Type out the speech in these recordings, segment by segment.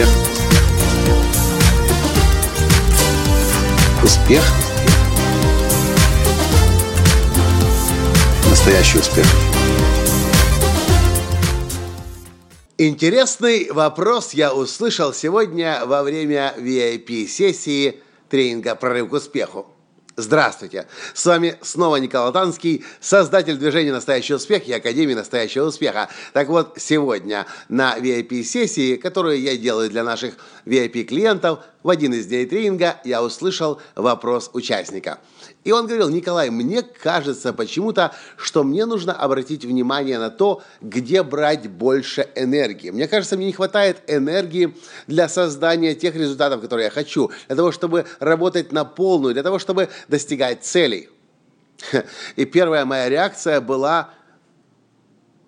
Успех. Успех. Настоящий успех. Интересный вопрос я услышал сегодня во время VIP-сессии тренинга «Прорыв к успеху». Здравствуйте! С вами снова Николай Танский, создатель движения «Настоящий успех» и Академии «Настоящего успеха». Так вот, сегодня на VIP-сессии, которую я делаю для наших VIP-клиентов, в один из дней тренинга я услышал вопрос участника – и он говорил, Николай, мне кажется почему-то, что мне нужно обратить внимание на то, где брать больше энергии. Мне кажется, мне не хватает энергии для создания тех результатов, которые я хочу, для того, чтобы работать на полную, для того, чтобы достигать целей. И первая моя реакция была,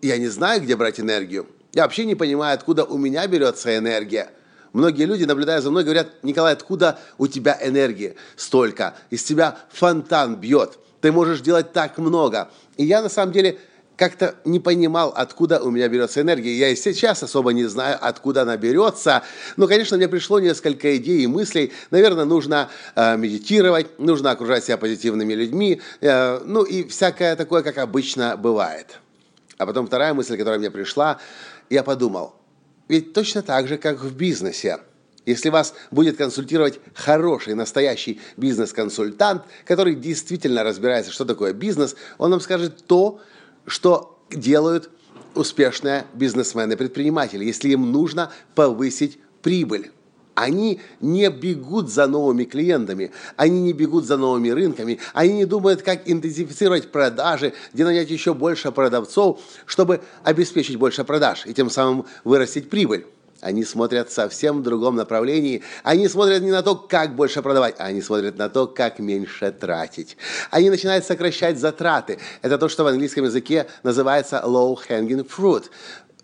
я не знаю, где брать энергию. Я вообще не понимаю, откуда у меня берется энергия – Многие люди, наблюдая за мной, говорят, Николай, откуда у тебя энергии столько? Из тебя фонтан бьет. Ты можешь делать так много. И я на самом деле как-то не понимал, откуда у меня берется энергия. Я и сейчас особо не знаю, откуда она берется. Но, конечно, мне пришло несколько идей и мыслей. Наверное, нужно э, медитировать, нужно окружать себя позитивными людьми. Э, ну и всякое такое, как обычно бывает. А потом вторая мысль, которая мне пришла, я подумал – ведь точно так же, как в бизнесе. Если вас будет консультировать хороший, настоящий бизнес-консультант, который действительно разбирается, что такое бизнес, он вам скажет то, что делают успешные бизнесмены-предприниматели, если им нужно повысить прибыль. Они не бегут за новыми клиентами, они не бегут за новыми рынками, они не думают, как интенсифицировать продажи, где нанять еще больше продавцов, чтобы обеспечить больше продаж и тем самым вырастить прибыль. Они смотрят совсем в другом направлении. Они смотрят не на то, как больше продавать, а они смотрят на то, как меньше тратить. Они начинают сокращать затраты. Это то, что в английском языке называется low hanging fruit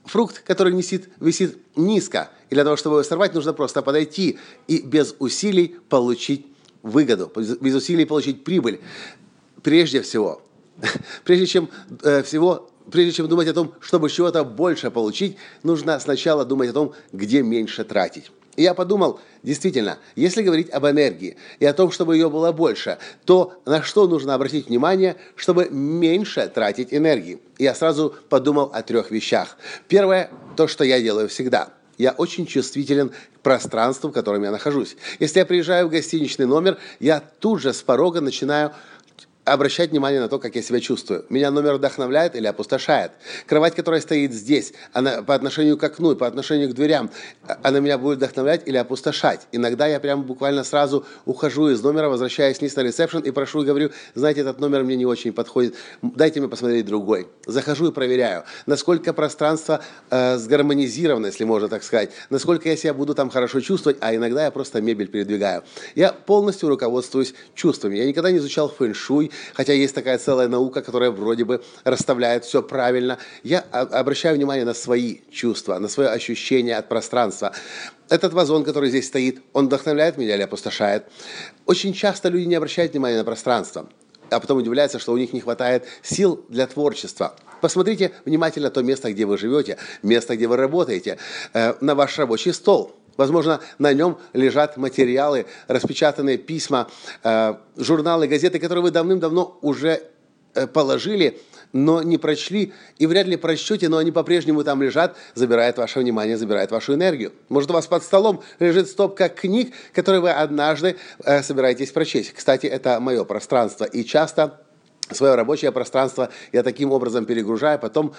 фрукт, который висит, висит низко. И для того, чтобы его сорвать, нужно просто подойти и без усилий получить выгоду, без усилий получить прибыль. Прежде всего, прежде чем э, всего прежде чем думать о том, чтобы чего-то больше получить, нужно сначала думать о том, где меньше тратить. И я подумал, действительно, если говорить об энергии и о том, чтобы ее было больше, то на что нужно обратить внимание, чтобы меньше тратить энергии? Я сразу подумал о трех вещах. Первое, то, что я делаю всегда – я очень чувствителен к пространству, в котором я нахожусь. Если я приезжаю в гостиничный номер, я тут же с порога начинаю обращать внимание на то, как я себя чувствую. Меня номер вдохновляет или опустошает. Кровать, которая стоит здесь, она по отношению к окну по отношению к дверям, а, она меня будет вдохновлять или опустошать. Иногда я прям буквально сразу ухожу из номера, возвращаюсь вниз на ресепшн и прошу и говорю, знаете, этот номер мне не очень подходит, дайте мне посмотреть другой. Захожу и проверяю, насколько пространство э, сгармонизировано, если можно так сказать, насколько я себя буду там хорошо чувствовать, а иногда я просто мебель передвигаю. Я полностью руководствуюсь чувствами. Я никогда не изучал фэн-шуй, хотя есть такая целая наука, которая вроде бы расставляет все правильно. Я обращаю внимание на свои чувства, на свое ощущение от пространства. Этот вазон, который здесь стоит, он вдохновляет меня или опустошает? Очень часто люди не обращают внимания на пространство, а потом удивляются, что у них не хватает сил для творчества. Посмотрите внимательно то место, где вы живете, место, где вы работаете, э, на ваш рабочий стол – Возможно, на нем лежат материалы, распечатанные письма, э, журналы, газеты, которые вы давным-давно уже э, положили, но не прочли, и вряд ли прочтете, но они по-прежнему там лежат, забирают ваше внимание, забирают вашу энергию. Может, у вас под столом лежит стопка книг, которые вы однажды э, собираетесь прочесть. Кстати, это мое пространство, и часто свое рабочее пространство я таким образом перегружаю, потом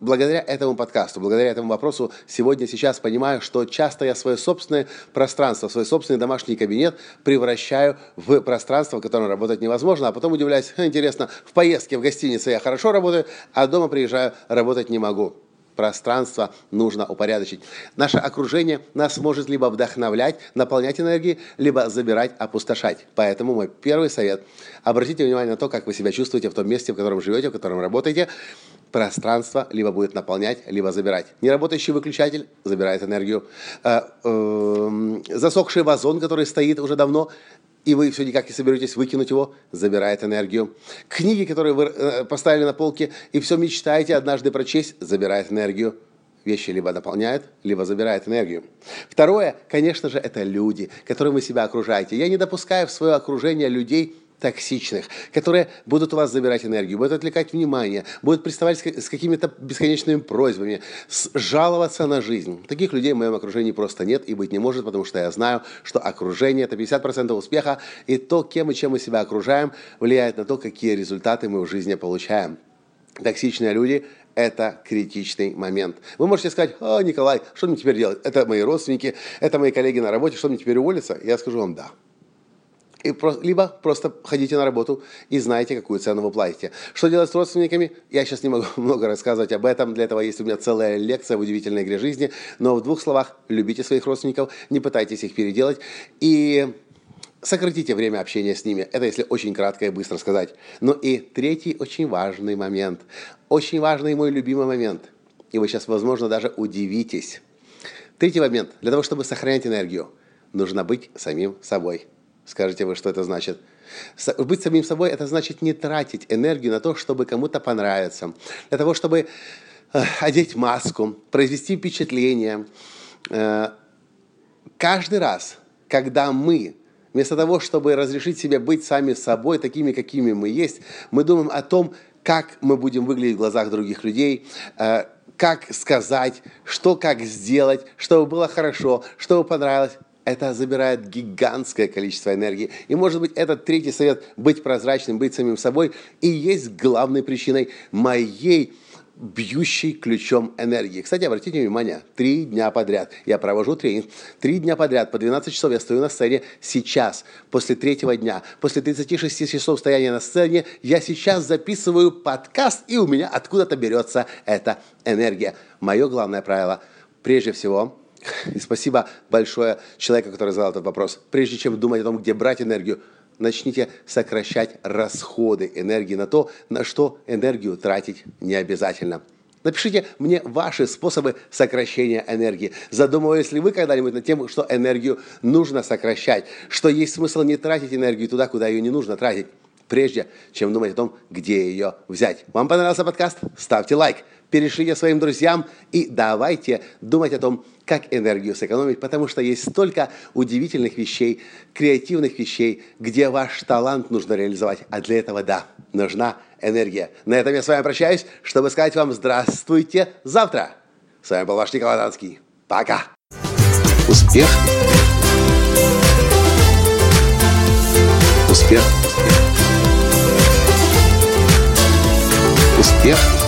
благодаря этому подкасту, благодаря этому вопросу сегодня, сейчас понимаю, что часто я свое собственное пространство, свой собственный домашний кабинет превращаю в пространство, в котором работать невозможно, а потом удивляюсь, интересно, в поездке в гостинице я хорошо работаю, а дома приезжаю, работать не могу пространство нужно упорядочить. Наше окружение нас может либо вдохновлять, наполнять энергией, либо забирать, опустошать. Поэтому мой первый совет – обратите внимание на то, как вы себя чувствуете в том месте, в котором живете, в котором работаете. Пространство либо будет наполнять, либо забирать. Неработающий выключатель забирает энергию. Э, эм, засохший вазон, который стоит уже давно, и вы все никак не соберетесь выкинуть его, забирает энергию. Книги, которые вы э, поставили на полке, и все мечтаете однажды прочесть, забирает энергию. вещи либо наполняют, либо забирают энергию. Второе, конечно же, это люди, которыми вы себя окружаете. Я не допускаю в свое окружение людей, токсичных, которые будут у вас забирать энергию, будут отвлекать внимание, будут приставать с какими-то бесконечными просьбами, жаловаться на жизнь. Таких людей в моем окружении просто нет и быть не может, потому что я знаю, что окружение – это 50% успеха, и то, кем и чем мы себя окружаем, влияет на то, какие результаты мы в жизни получаем. Токсичные люди – это критичный момент. Вы можете сказать, о, Николай, что мне теперь делать? Это мои родственники, это мои коллеги на работе, что мне теперь уволиться? Я скажу вам да. И про, либо просто ходите на работу и знаете, какую цену вы платите. Что делать с родственниками? Я сейчас не могу много рассказывать об этом. Для этого есть у меня целая лекция в удивительной игре жизни. Но в двух словах, любите своих родственников, не пытайтесь их переделать. И сократите время общения с ними. Это если очень кратко и быстро сказать. Ну и третий очень важный момент. Очень важный мой любимый момент. И вы сейчас, возможно, даже удивитесь. Третий момент. Для того, чтобы сохранять энергию, нужно быть самим собой. Скажете вы, что это значит? Быть самим собой – это значит не тратить энергию на то, чтобы кому-то понравиться, для того, чтобы э, одеть маску, произвести впечатление. Э, каждый раз, когда мы Вместо того, чтобы разрешить себе быть сами собой, такими, какими мы есть, мы думаем о том, как мы будем выглядеть в глазах других людей, э, как сказать, что как сделать, чтобы было хорошо, чтобы понравилось это забирает гигантское количество энергии. И, может быть, этот третий совет – быть прозрачным, быть самим собой – и есть главной причиной моей бьющей ключом энергии. Кстати, обратите внимание, три дня подряд я провожу тренинг, три дня подряд по 12 часов я стою на сцене сейчас, после третьего дня, после 36 часов стояния на сцене, я сейчас записываю подкаст, и у меня откуда-то берется эта энергия. Мое главное правило, прежде всего, и спасибо большое человеку, который задал этот вопрос. Прежде чем думать о том, где брать энергию, начните сокращать расходы энергии на то, на что энергию тратить не обязательно. Напишите мне ваши способы сокращения энергии. Задумывались ли вы когда-нибудь над тем, что энергию нужно сокращать, что есть смысл не тратить энергию туда, куда ее не нужно тратить, прежде чем думать о том, где ее взять. Вам понравился подкаст? Ставьте лайк перешлите своим друзьям и давайте думать о том, как энергию сэкономить, потому что есть столько удивительных вещей, креативных вещей, где ваш талант нужно реализовать. А для этого, да, нужна энергия. На этом я с вами прощаюсь, чтобы сказать вам здравствуйте завтра. С вами был ваш Николай Данский. Пока. Успех. Успех. Успех